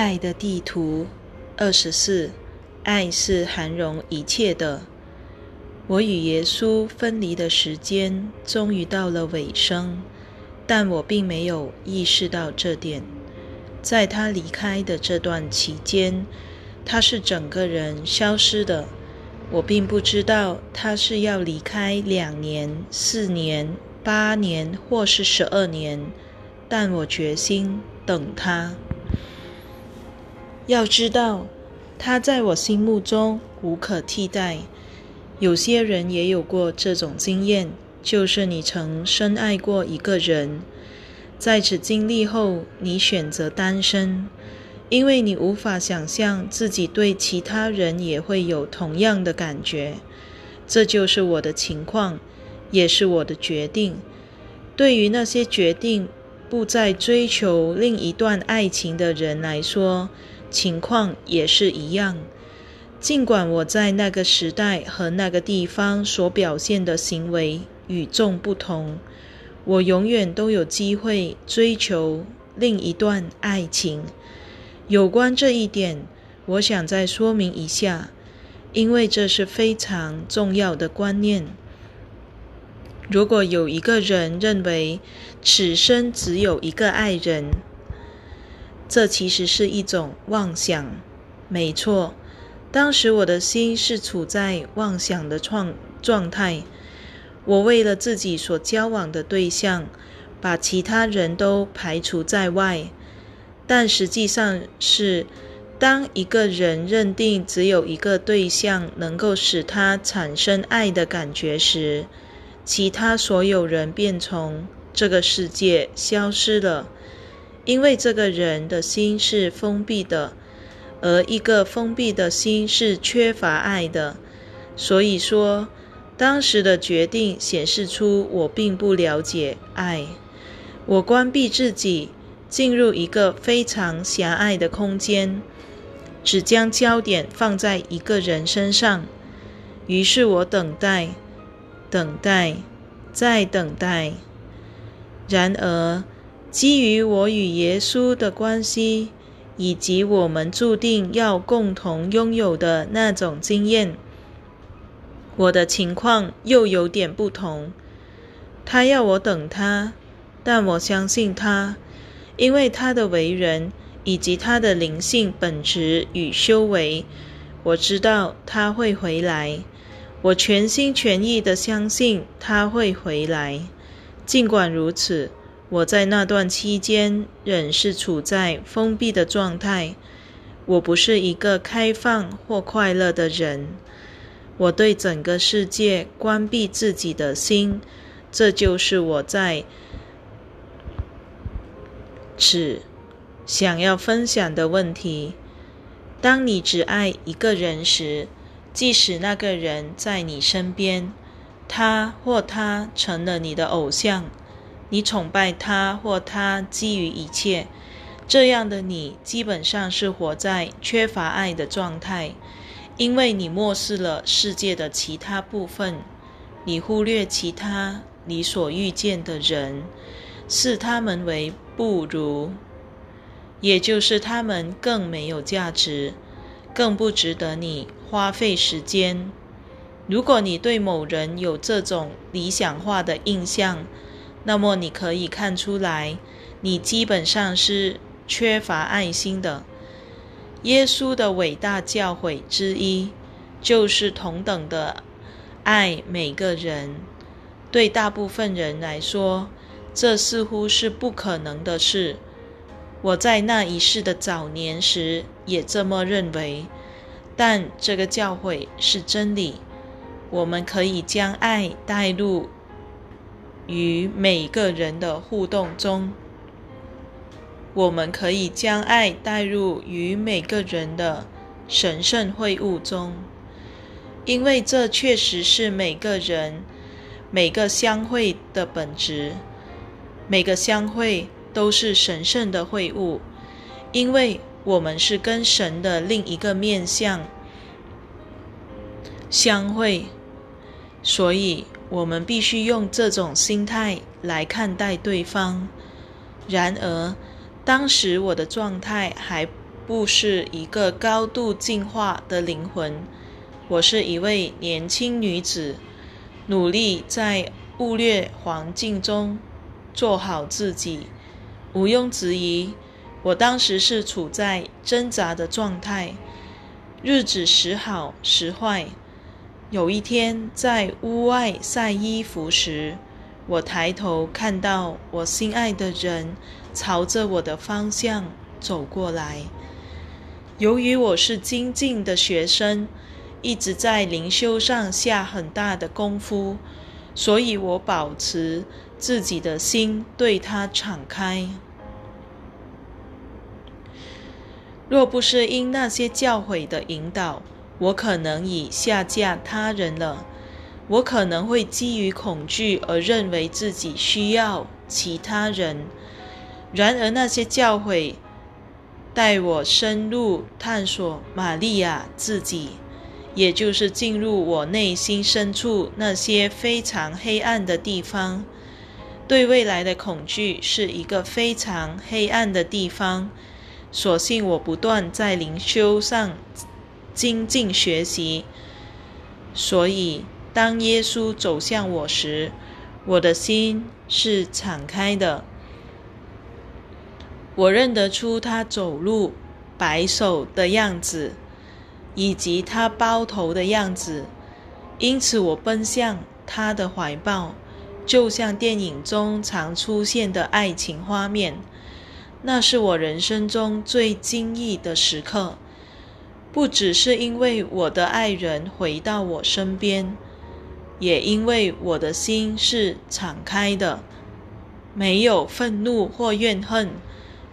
爱的地图二十四，爱是涵容一切的。我与耶稣分离的时间终于到了尾声，但我并没有意识到这点。在他离开的这段期间，他是整个人消失的。我并不知道他是要离开两年、四年、八年，或是十二年，但我决心等他。要知道，他在我心目中无可替代。有些人也有过这种经验，就是你曾深爱过一个人，在此经历后，你选择单身，因为你无法想象自己对其他人也会有同样的感觉。这就是我的情况，也是我的决定。对于那些决定不再追求另一段爱情的人来说，情况也是一样。尽管我在那个时代和那个地方所表现的行为与众不同，我永远都有机会追求另一段爱情。有关这一点，我想再说明一下，因为这是非常重要的观念。如果有一个人认为此生只有一个爱人，这其实是一种妄想，没错。当时我的心是处在妄想的状状态，我为了自己所交往的对象，把其他人都排除在外。但实际上是，当一个人认定只有一个对象能够使他产生爱的感觉时，其他所有人便从这个世界消失了。因为这个人的心是封闭的，而一个封闭的心是缺乏爱的。所以说，当时的决定显示出我并不了解爱。我关闭自己，进入一个非常狭隘的空间，只将焦点放在一个人身上。于是我等待，等待，再等待。然而。基于我与耶稣的关系，以及我们注定要共同拥有的那种经验，我的情况又有点不同。他要我等他，但我相信他，因为他的为人以及他的灵性本质与修为，我知道他会回来。我全心全意的相信他会回来。尽管如此。我在那段期间仍是处在封闭的状态。我不是一个开放或快乐的人。我对整个世界关闭自己的心。这就是我在此想要分享的问题。当你只爱一个人时，即使那个人在你身边，他或他成了你的偶像。你崇拜他或他基于一切，这样的你基本上是活在缺乏爱的状态，因为你漠视了世界的其他部分，你忽略其他你所遇见的人，视他们为不如，也就是他们更没有价值，更不值得你花费时间。如果你对某人有这种理想化的印象，那么你可以看出来，你基本上是缺乏爱心的。耶稣的伟大教诲之一，就是同等的爱每个人。对大部分人来说，这似乎是不可能的事。我在那一世的早年时也这么认为。但这个教诲是真理，我们可以将爱带入。与每个人的互动中，我们可以将爱带入与每个人的神圣会晤中，因为这确实是每个人每个相会的本质。每个相会都是神圣的会晤，因为我们是跟神的另一个面相相会，所以。我们必须用这种心态来看待对方。然而，当时我的状态还不是一个高度进化的灵魂，我是一位年轻女子，努力在恶劣环境中做好自己。毋庸置疑，我当时是处在挣扎的状态，日子时好时坏。有一天，在屋外晒衣服时，我抬头看到我心爱的人朝着我的方向走过来。由于我是精进的学生，一直在灵修上下很大的功夫，所以我保持自己的心对他敞开。若不是因那些教诲的引导，我可能已下嫁他人了。我可能会基于恐惧而认为自己需要其他人。然而，那些教诲带我深入探索玛利亚自己，也就是进入我内心深处那些非常黑暗的地方。对未来的恐惧是一个非常黑暗的地方。所幸我不断在灵修上。精进学习，所以当耶稣走向我时，我的心是敞开的。我认得出他走路摆手的样子，以及他包头的样子，因此我奔向他的怀抱，就像电影中常出现的爱情画面。那是我人生中最惊异的时刻。不只是因为我的爱人回到我身边，也因为我的心是敞开的，没有愤怒或怨恨。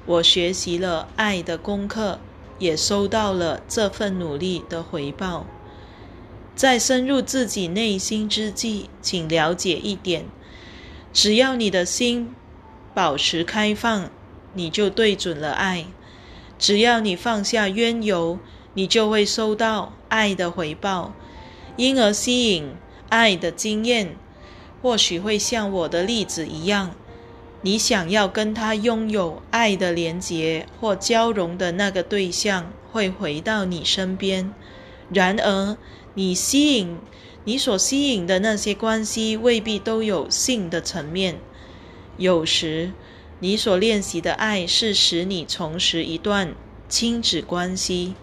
我学习了爱的功课，也收到了这份努力的回报。在深入自己内心之际，请了解一点：只要你的心保持开放，你就对准了爱；只要你放下冤由。你就会收到爱的回报，因而吸引爱的经验。或许会像我的例子一样，你想要跟他拥有爱的连结或交融的那个对象会回到你身边。然而，你吸引你所吸引的那些关系未必都有性的层面。有时，你所练习的爱是使你重拾一段亲子关系。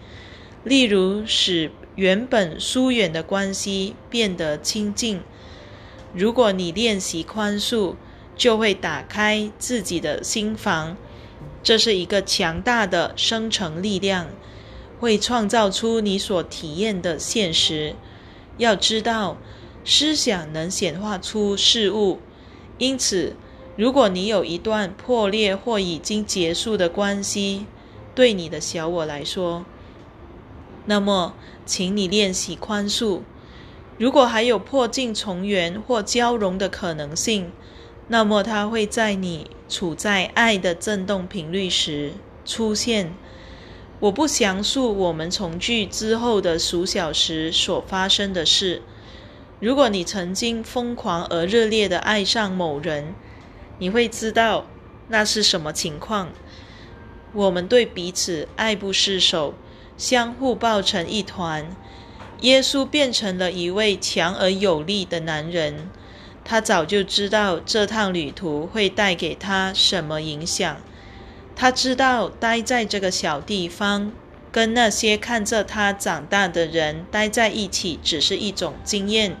例如，使原本疏远的关系变得亲近。如果你练习宽恕，就会打开自己的心房，这是一个强大的生成力量，会创造出你所体验的现实。要知道，思想能显化出事物，因此，如果你有一段破裂或已经结束的关系，对你的小我来说，那么，请你练习宽恕。如果还有破镜重圆或交融的可能性，那么它会在你处在爱的振动频率时出现。我不详述我们重聚之后的数小时所发生的事。如果你曾经疯狂而热烈的爱上某人，你会知道那是什么情况。我们对彼此爱不释手。相互抱成一团。耶稣变成了一位强而有力的男人。他早就知道这趟旅途会带给他什么影响。他知道待在这个小地方，跟那些看着他长大的人待在一起，只是一种经验。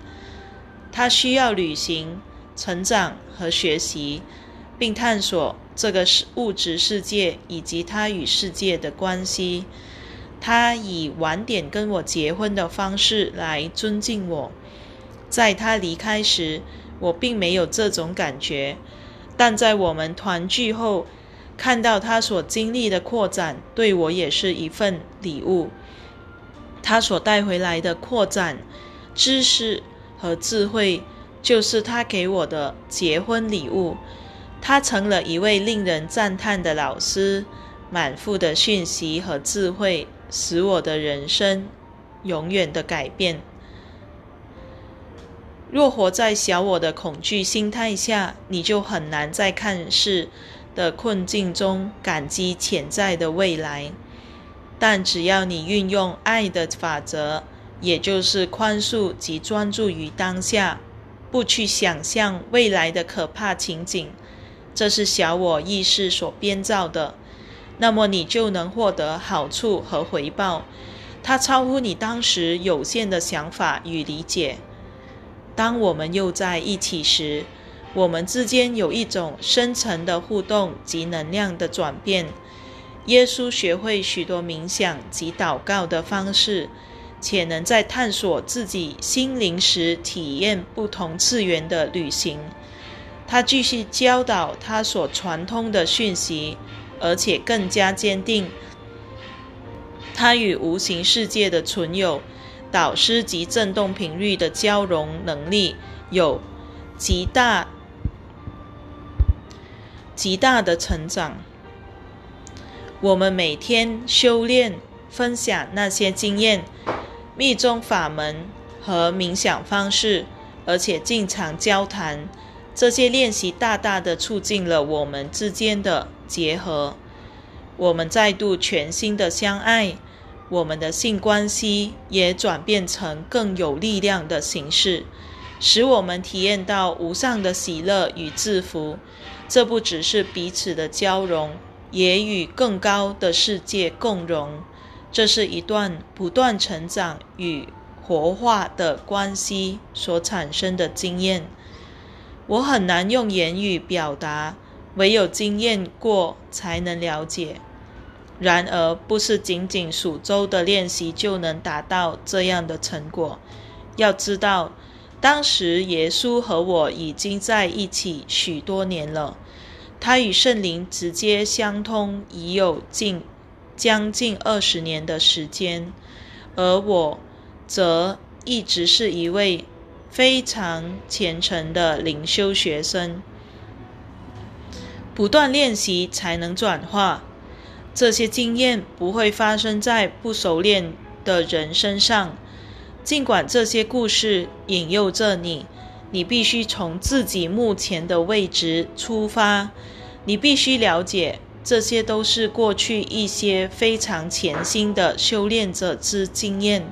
他需要旅行、成长和学习，并探索这个物质世界以及他与世界的关系。他以晚点跟我结婚的方式来尊敬我。在他离开时，我并没有这种感觉，但在我们团聚后，看到他所经历的扩展，对我也是一份礼物。他所带回来的扩展、知识和智慧，就是他给我的结婚礼物。他成了一位令人赞叹的老师，满腹的讯息和智慧。使我的人生永远的改变。若活在小我的恐惧心态下，你就很难在看似的困境中感激潜在的未来。但只要你运用爱的法则，也就是宽恕及专注于当下，不去想象未来的可怕情景，这是小我意识所编造的，那么你就能获得好处和回报，它超乎你当时有限的想法与理解。当我们又在一起时，我们之间有一种深层的互动及能量的转变。耶稣学会许多冥想及祷告的方式，且能在探索自己心灵时体验不同次元的旅行。他继续教导他所传通的讯息，而且更加坚定他与无形世界的存有。导师及振动频率的交融能力有极大、极大的成长。我们每天修炼、分享那些经验、密宗法门和冥想方式，而且经常交谈。这些练习大大的促进了我们之间的结合。我们再度全新的相爱。我们的性关系也转变成更有力量的形式，使我们体验到无上的喜乐与祝福。这不只是彼此的交融，也与更高的世界共融。这是一段不断成长与活化的关系所产生的经验。我很难用言语表达，唯有经验过才能了解。然而，不是仅仅数周的练习就能达到这样的成果。要知道，当时耶稣和我已经在一起许多年了，他与圣灵直接相通已有近将近二十年的时间，而我则一直是一位非常虔诚的灵修学生。不断练习才能转化。这些经验不会发生在不熟练的人身上。尽管这些故事引诱着你，你必须从自己目前的位置出发。你必须了解，这些都是过去一些非常潜心的修炼者之经验。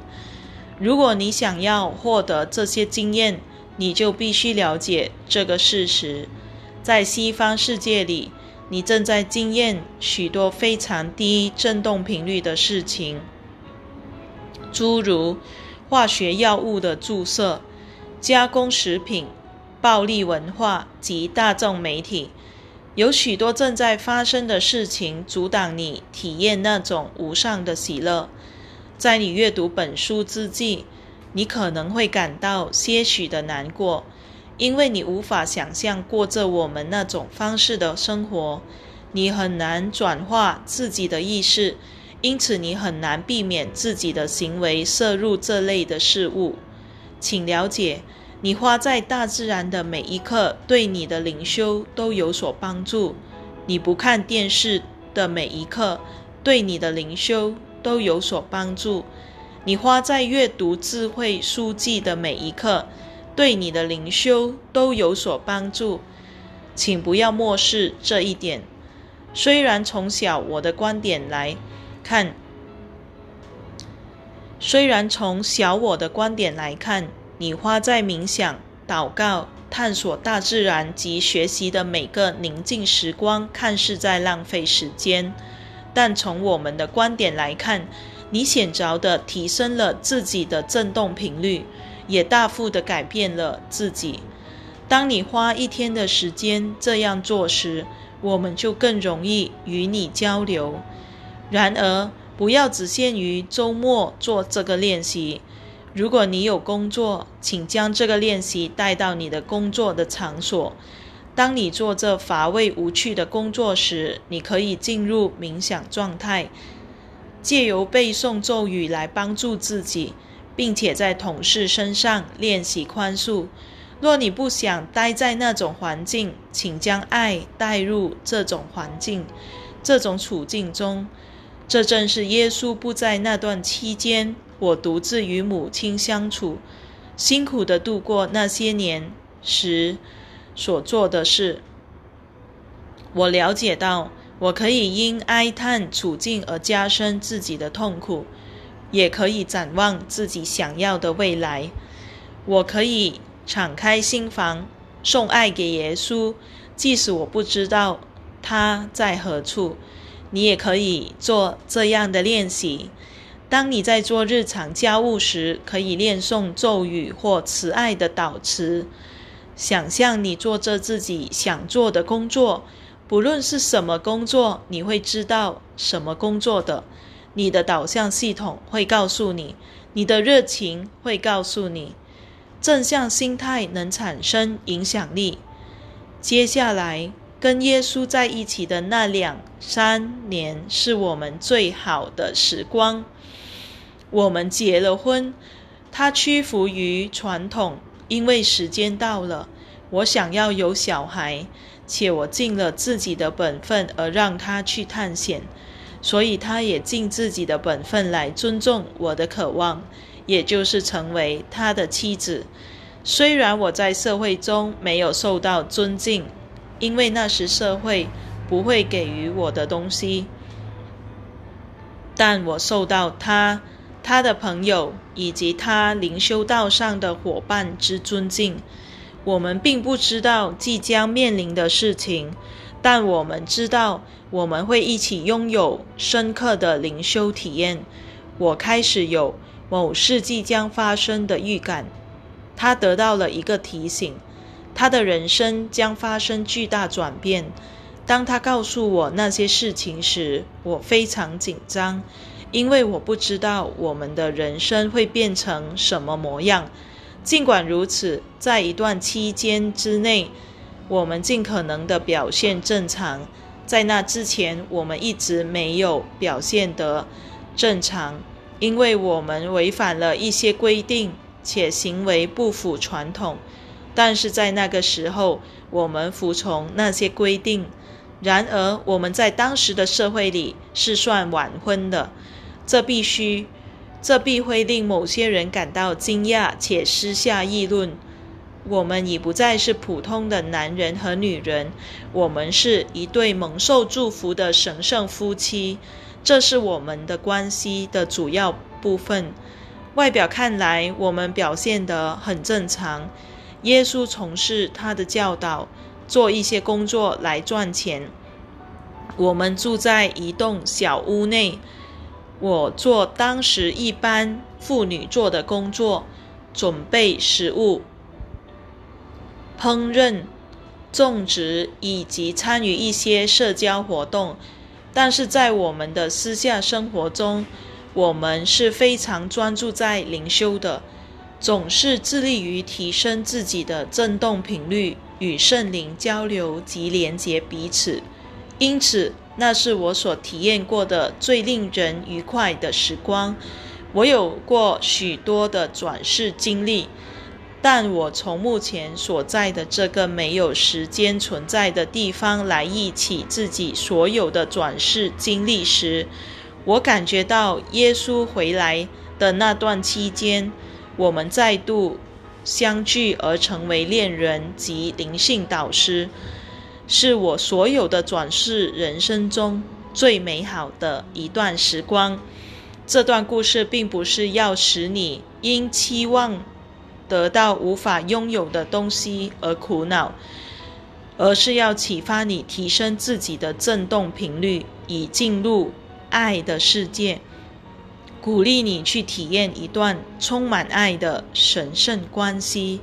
如果你想要获得这些经验，你就必须了解这个事实：在西方世界里。你正在经验许多非常低振动频率的事情，诸如化学药物的注射、加工食品、暴力文化及大众媒体。有许多正在发生的事情阻挡你体验那种无上的喜乐。在你阅读本书之际，你可能会感到些许的难过。因为你无法想象过着我们那种方式的生活，你很难转化自己的意识，因此你很难避免自己的行为摄入这类的事物。请了解，你花在大自然的每一刻对你的灵修都有所帮助；你不看电视的每一刻对你的灵修都有所帮助；你花在阅读智慧书籍的每一刻。对你的灵修都有所帮助，请不要漠视这一点。虽然从小我的观点来看，虽然从小我的观点来看，你花在冥想、祷告、探索大自然及学习的每个宁静时光看似在浪费时间，但从我们的观点来看，你显着的提升了自己的振动频率。也大幅的改变了自己。当你花一天的时间这样做时，我们就更容易与你交流。然而，不要只限于周末做这个练习。如果你有工作，请将这个练习带到你的工作的场所。当你做这乏味无趣的工作时，你可以进入冥想状态，借由背诵咒语来帮助自己。并且在同事身上练习宽恕。若你不想待在那种环境，请将爱带入这种环境、这种处境中。这正是耶稣不在那段期间，我独自与母亲相处，辛苦的度过那些年时所做的事。我了解到，我可以因哀叹处境而加深自己的痛苦，也可以展望自己想要的未来。我可以敞开心房，送爱给耶稣，即使我不知道他在何处。你也可以做这样的练习：当你在做日常家务时，可以念诵咒语或慈爱的祷词。想象你做着自己想做的工作，不论是什么工作，你会知道什么工作的。你的导向系统会告诉你，你的热情会告诉你。正向心态能产生影响力。接下来跟耶稣在一起的那两三年是我们最好的时光。我们结了婚，他屈服于传统，因为时间到了，我想要有小孩，且我尽了自己的本分而让他去探险，所以他也尽自己的本分来尊重我的渴望。也就是成为他的妻子。虽然我在社会中没有受到尊敬，因为那时社会不会给予我的东西，但我受到他、他的朋友以及他灵修道上的伙伴之尊敬。我们并不知道即将面临的事情，但我们知道我们会一起拥有深刻的灵修体验。我开始有。某事即将发生的预感，他得到了一个提醒，他的人生将发生巨大转变。当他告诉我那些事情时，我非常紧张，因为我不知道我们的人生会变成什么模样。尽管如此，在一段期间之内，我们尽可能的表现正常。在那之前，我们一直没有表现得正常。因为我们违反了一些规定，且行为不符传统，但是在那个时候，我们服从那些规定。然而，我们在当时的社会里是算晚婚的，这必须，这必会令某些人感到惊讶且私下议论。我们已不再是普通的男人和女人，我们是一对蒙受祝福的神圣夫妻。这是我们的关系的主要部分。外表看来，我们表现得很正常。耶稣从事他的教导，做一些工作来赚钱。我们住在一栋小屋内。我做当时一般妇女做的工作：准备食物、烹饪、种植以及参与一些社交活动。但是在我们的私下生活中，我们是非常专注在灵修的，总是致力于提升自己的振动频率，与圣灵交流及连接彼此。因此，那是我所体验过的最令人愉快的时光。我有过许多的转世经历。但我从目前所在的这个没有时间存在的地方来忆起自己所有的转世经历时，我感觉到耶稣回来的那段期间，我们再度相聚而成为恋人及灵性导师，是我所有的转世人生中最美好的一段时光。这段故事并不是要使你因期望。得到无法拥有的东西而苦恼，而是要启发你提升自己的振动频率，以进入爱的世界，鼓励你去体验一段充满爱的神圣关系。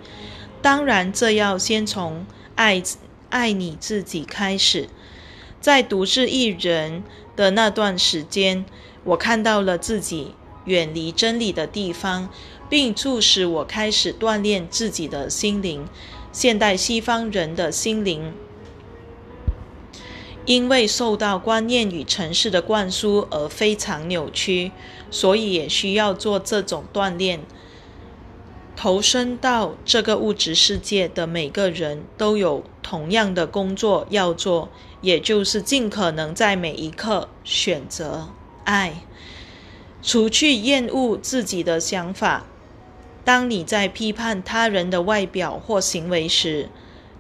当然，这要先从爱爱你自己开始。在独自一人的那段时间，我看到了自己远离真理的地方。并促使我开始锻炼自己的心灵。现代西方人的心灵，因为受到观念与城市的灌输而非常扭曲，所以也需要做这种锻炼。投身到这个物质世界的每个人都有同样的工作要做，也就是尽可能在每一刻选择爱，除去厌恶自己的想法。当你在批判他人的外表或行为时，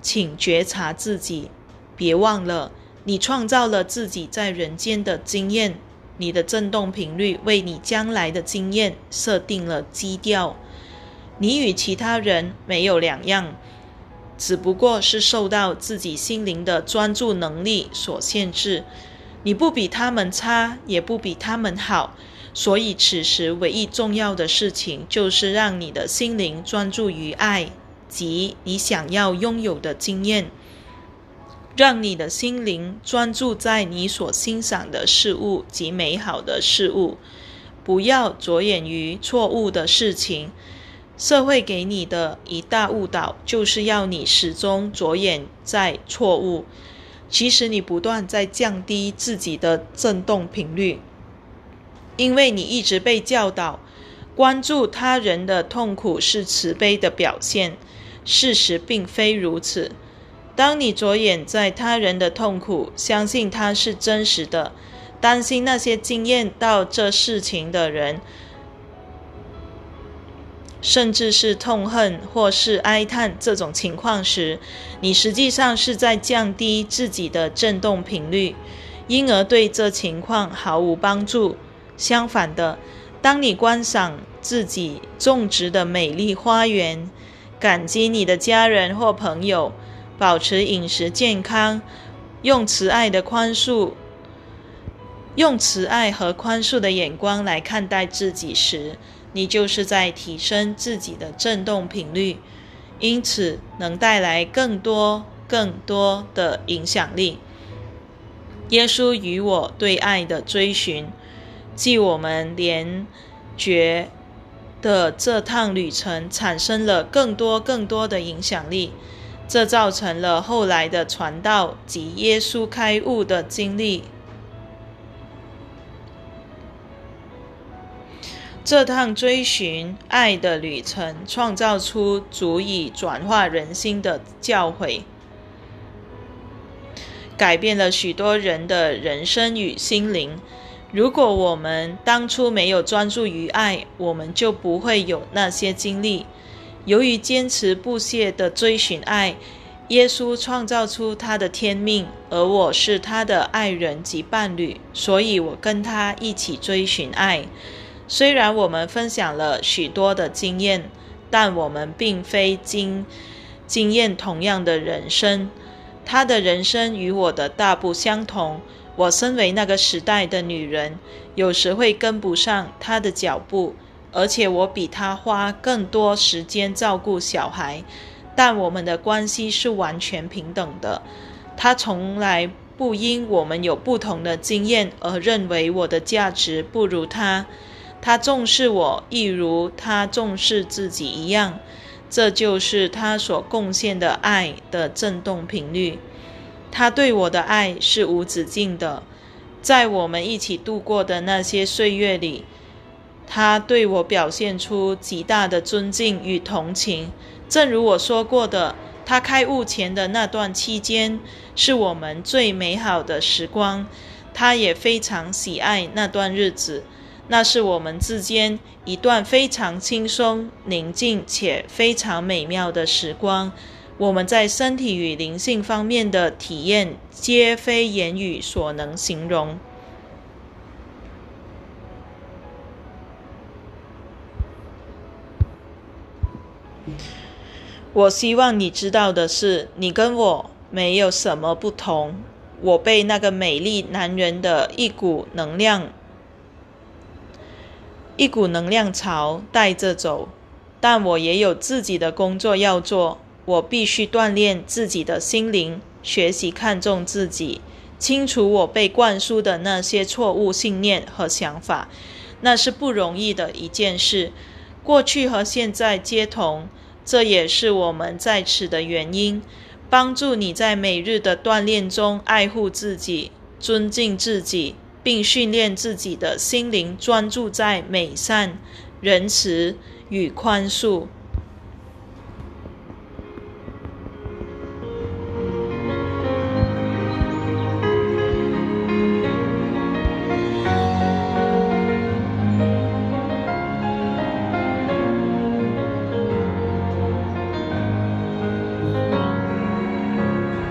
请觉察自己。别忘了，你创造了自己在人间的经验，你的振动频率为你将来的经验设定了基调。你与其他人没有两样，只不过是受到自己心灵的专注能力所限制。你不比他们差，也不比他们好，所以此时唯一重要的事情就是让你的心灵专注于爱及你想要拥有的经验。让你的心灵专注在你所欣赏的事物及美好的事物，不要着眼于错误的事情。社会给你的一大误导，就是要你始终着眼在错误。其实你不断在降低自己的振动频率，因为你一直被教导，关注他人的痛苦是慈悲的表现。事实并非如此。当你着眼在他人的痛苦，相信它是真实的，担心那些经验到这事情的人，甚至是痛恨或是哀叹这种情况时，你实际上是在降低自己的振动频率，因而对这情况毫无帮助。相反的，当你观赏自己种植的美丽花园，感激你的家人或朋友。保持饮食健康，用慈爱的宽恕，用慈爱和宽恕的眼光来看待自己时，你就是在提升自己的振动频率，因此能带来更多、更多的影响力。耶稣与我对爱的追寻，即我们联觉的这趟旅程，产生了更多、更多的影响力。这造成了后来的传道及耶稣开悟的经历。这趟追寻爱的旅程，创造出足以转化人心的教诲，改变了许多人的人生与心灵。如果我们当初没有专注于爱，我们就不会有那些经历。由于坚持不懈的追寻爱，耶稣创造出他的天命，而我是他的爱人及伴侣，所以我跟他一起追寻爱。虽然我们分享了许多的经验，但我们并非经经验同样的人生。他的人生与我的大不相同。我身为那个时代的女人，有时会跟不上他的脚步。而且我比他花更多时间照顾小孩，但我们的关系是完全平等的。他从来不因我们有不同的经验而认为我的价值不如他。他重视我，一如他重视自己一样。这就是他所贡献的爱的振动频率。他对我的爱是无止境的。在我们一起度过的那些岁月里。他对我表现出极大的尊敬与同情，正如我说过的，他开悟前的那段期间是我们最美好的时光。他也非常喜爱那段日子，那是我们之间一段非常轻松、宁静且非常美妙的时光。我们在身体与灵性方面的体验，皆非言语所能形容。我希望你知道的是，你跟我没有什么不同。我被那个美丽男人的一股能量、一股能量潮带着走，但我也有自己的工作要做。我必须锻炼自己的心灵，学习看重自己，清除我被灌输的那些错误信念和想法。那是不容易的一件事。过去和现在皆同。这也是我们在此的原因，帮助你在每日的锻炼中爱护自己、尊敬自己，并训练自己的心灵专注在美善、仁慈与宽恕。